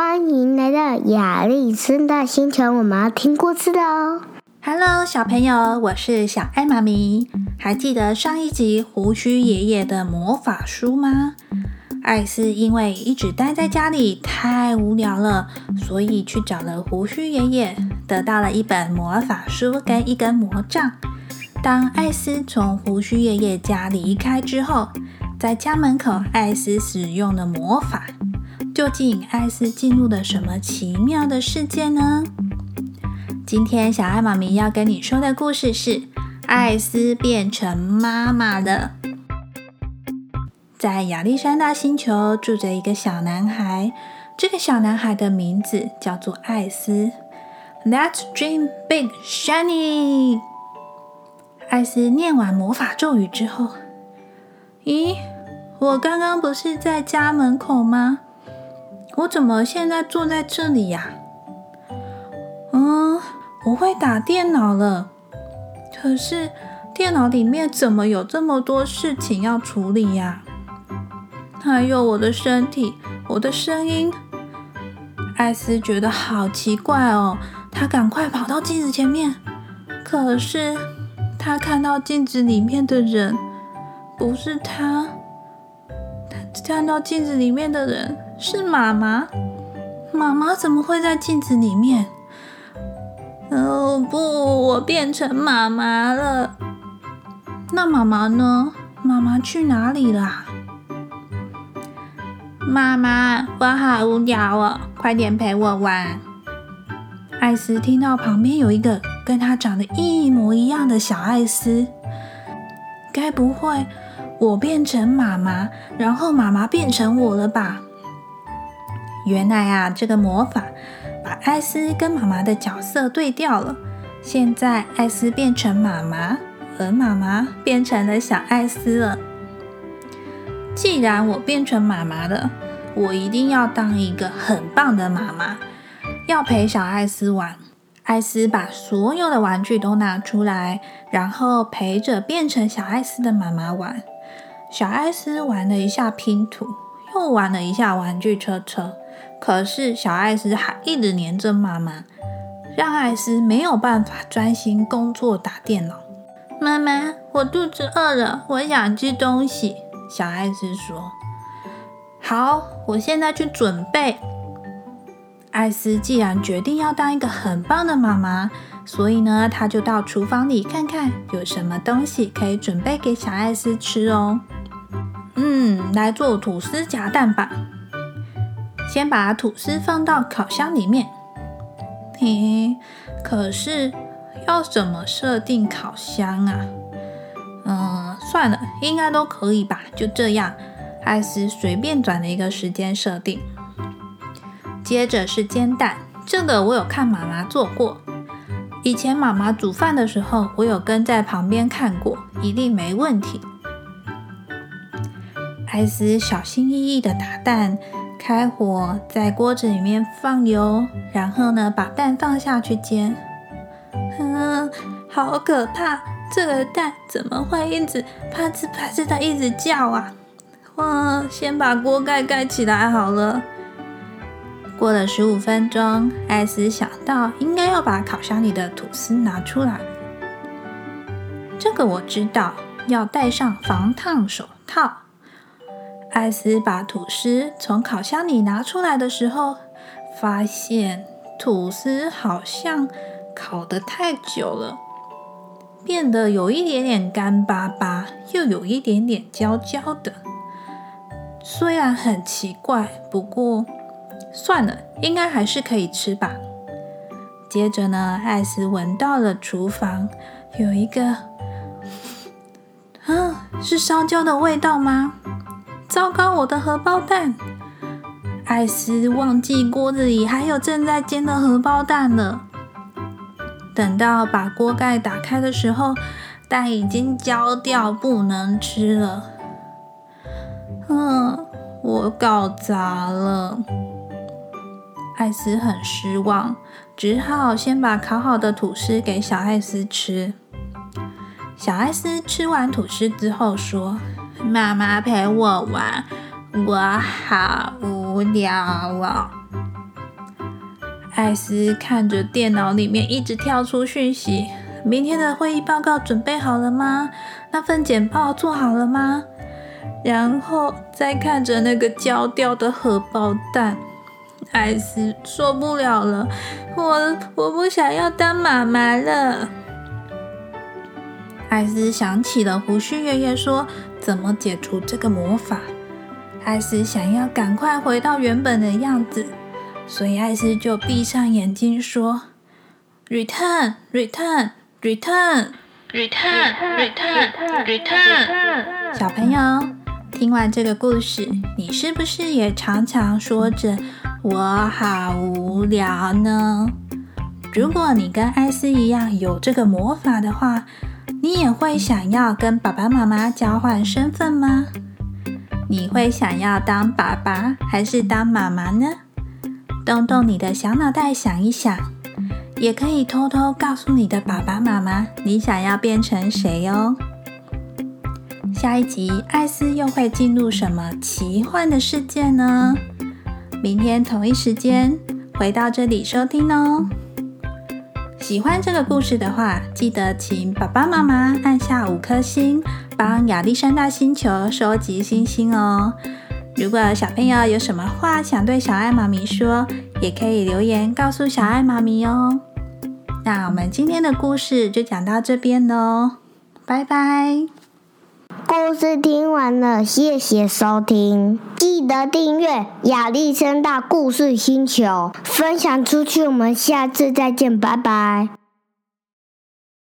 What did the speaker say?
欢迎来到亚丽森的星球，我们要听故事的哦。Hello，小朋友，我是小爱妈咪。还记得上一集胡须爷爷的魔法书吗？艾斯因为一直待在家里太无聊了，所以去找了胡须爷爷，得到了一本魔法书跟一根魔杖。当艾斯从胡须爷爷家离开之后，在家门口，艾斯使用了魔法。究竟艾斯进入了什么奇妙的世界呢？今天小爱妈咪要跟你说的故事是：艾斯变成妈妈了。在亚历山大星球住着一个小男孩，这个小男孩的名字叫做艾斯。Let's dream big, shiny。艾斯念完魔法咒语之后，咦，我刚刚不是在家门口吗？我怎么现在坐在这里呀？嗯，我会打电脑了。可是电脑里面怎么有这么多事情要处理呀？还有我的身体，我的声音。艾斯觉得好奇怪哦，他赶快跑到镜子前面，可是。他看到镜子里面的人，不是他。他看到镜子里面的人是妈妈。妈妈怎么会在镜子里面？哦不，我变成妈妈了。那妈妈呢？妈妈去哪里了？妈妈，我好无聊哦，快点陪我玩。艾斯听到旁边有一个。跟他长得一模一样的小艾斯，该不会我变成妈妈，然后妈妈变成我了吧？原来啊，这个魔法把艾斯跟妈妈的角色对调了。现在艾斯变成妈妈，而妈妈变成了小艾斯了。既然我变成妈妈了，我一定要当一个很棒的妈妈，要陪小艾斯玩。艾斯把所有的玩具都拿出来，然后陪着变成小艾斯的妈妈玩。小艾斯玩了一下拼图，又玩了一下玩具车车。可是小艾斯还一直黏着妈妈，让艾斯没有办法专心工作打电脑。妈妈，我肚子饿了，我想吃东西。小艾斯说：“好，我现在去准备。”艾斯既然决定要当一个很棒的妈妈，所以呢，他就到厨房里看看有什么东西可以准备给小艾斯吃哦。嗯，来做吐司夹蛋吧。先把吐司放到烤箱里面。嘿，可是要怎么设定烤箱啊？嗯，算了，应该都可以吧。就这样，艾斯随便转了一个时间设定。接着是煎蛋，这个我有看妈妈做过。以前妈妈煮饭的时候，我有跟在旁边看过，一定没问题。艾斯小心翼翼的打蛋，开火，在锅子里面放油，然后呢，把蛋放下去煎。嗯，好可怕！这个蛋怎么会一直啪吱啪吱的一直叫啊？哇，先把锅盖盖起来好了。过了十五分钟，艾斯想到应该要把烤箱里的吐司拿出来。这个我知道，要戴上防烫手套。艾斯把吐司从烤箱里拿出来的时候，发现吐司好像烤得太久了，变得有一点点干巴巴，又有一点点焦焦的。虽然很奇怪，不过。算了，应该还是可以吃吧。接着呢，艾斯闻到了厨房有一个，嗯，是烧焦的味道吗？糟糕，我的荷包蛋！艾斯忘记锅子里还有正在煎的荷包蛋了。等到把锅盖打开的时候，蛋已经焦掉，不能吃了。嗯，我搞砸了。艾斯很失望，只好先把烤好的吐司给小艾斯吃。小艾斯吃完吐司之后说：“妈妈陪我玩，我好无聊哦。”艾斯看着电脑里面一直跳出讯息：明天的会议报告准备好了吗？那份简报做好了吗？然后再看着那个焦掉的荷包蛋，艾斯受不了了，我我不想要当妈妈了。艾斯想起了胡须爷爷说怎么解除这个魔法，艾斯想要赶快回到原本的样子，所以艾斯就闭上眼睛说：“Return, return, return, return, return, return。”小朋友。听完这个故事，你是不是也常常说着“我好无聊”呢？如果你跟艾斯一样有这个魔法的话，你也会想要跟爸爸妈妈交换身份吗？你会想要当爸爸还是当妈妈呢？动动你的小脑袋想一想，也可以偷偷告诉你的爸爸妈妈，你想要变成谁哦。下一集，艾斯又会进入什么奇幻的世界呢？明天同一时间回到这里收听哦。喜欢这个故事的话，记得请爸爸妈妈按下五颗星，帮亚历山大星球收集星星哦。如果小朋友有什么话想对小爱妈咪说，也可以留言告诉小爱妈咪哦。那我们今天的故事就讲到这边喽，拜拜。故事听完了，谢谢收听，记得订阅亚历山大故事星球，分享出去。我们下次再见，拜拜。